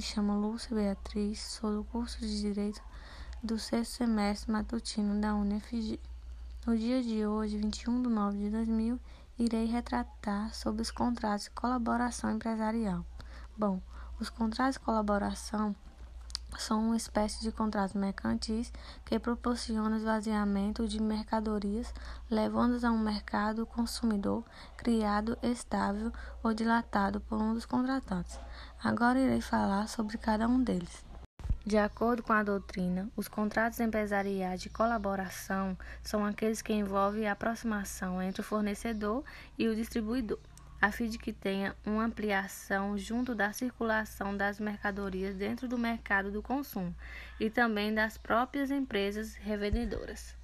chamo Lúcia Beatriz, sou do curso de Direito do sexto semestre matutino da UniFG. No dia de hoje, 21 de nove de 2000, irei retratar sobre os contratos de colaboração empresarial. Bom, os contratos de colaboração são uma espécie de contratos mercantis que proporcionam esvaziamento de mercadorias, levando-as a um mercado consumidor criado, estável ou dilatado por um dos contratantes. Agora irei falar sobre cada um deles. De acordo com a doutrina, os contratos empresariais de colaboração são aqueles que envolvem a aproximação entre o fornecedor e o distribuidor a fim de que tenha uma ampliação junto da circulação das mercadorias dentro do mercado do consumo e também das próprias empresas revendedoras.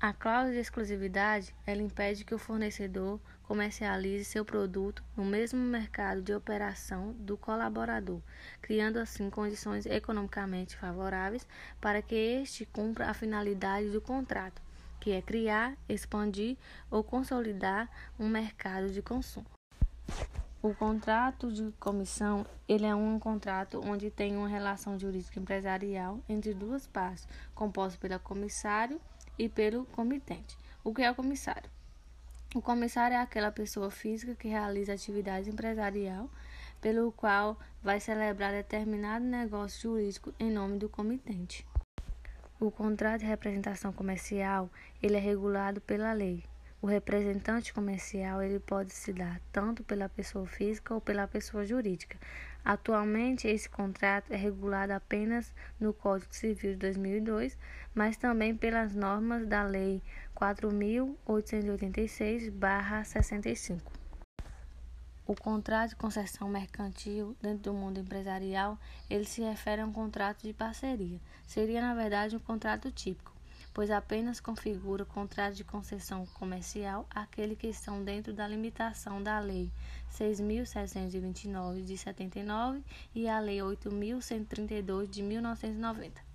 A cláusula de exclusividade ela impede que o fornecedor comercialize seu produto no mesmo mercado de operação do colaborador, criando assim condições economicamente favoráveis para que este cumpra a finalidade do contrato que é criar, expandir ou consolidar um mercado de consumo. O contrato de comissão, ele é um contrato onde tem uma relação jurídica empresarial entre duas partes, composto pelo comissário e pelo comitente. O que é o comissário? O comissário é aquela pessoa física que realiza atividade empresarial pelo qual vai celebrar determinado negócio jurídico em nome do comitente. O contrato de representação comercial, ele é regulado pela lei. O representante comercial, ele pode se dar tanto pela pessoa física ou pela pessoa jurídica. Atualmente, esse contrato é regulado apenas no Código Civil de 2002, mas também pelas normas da Lei 4.886-65. O contrato de concessão mercantil dentro do mundo empresarial, ele se refere a um contrato de parceria. Seria, na verdade, um contrato típico, pois apenas configura o contrato de concessão comercial aquele que estão dentro da limitação da Lei 6.729 de 79 e a Lei 8.132 de 1990.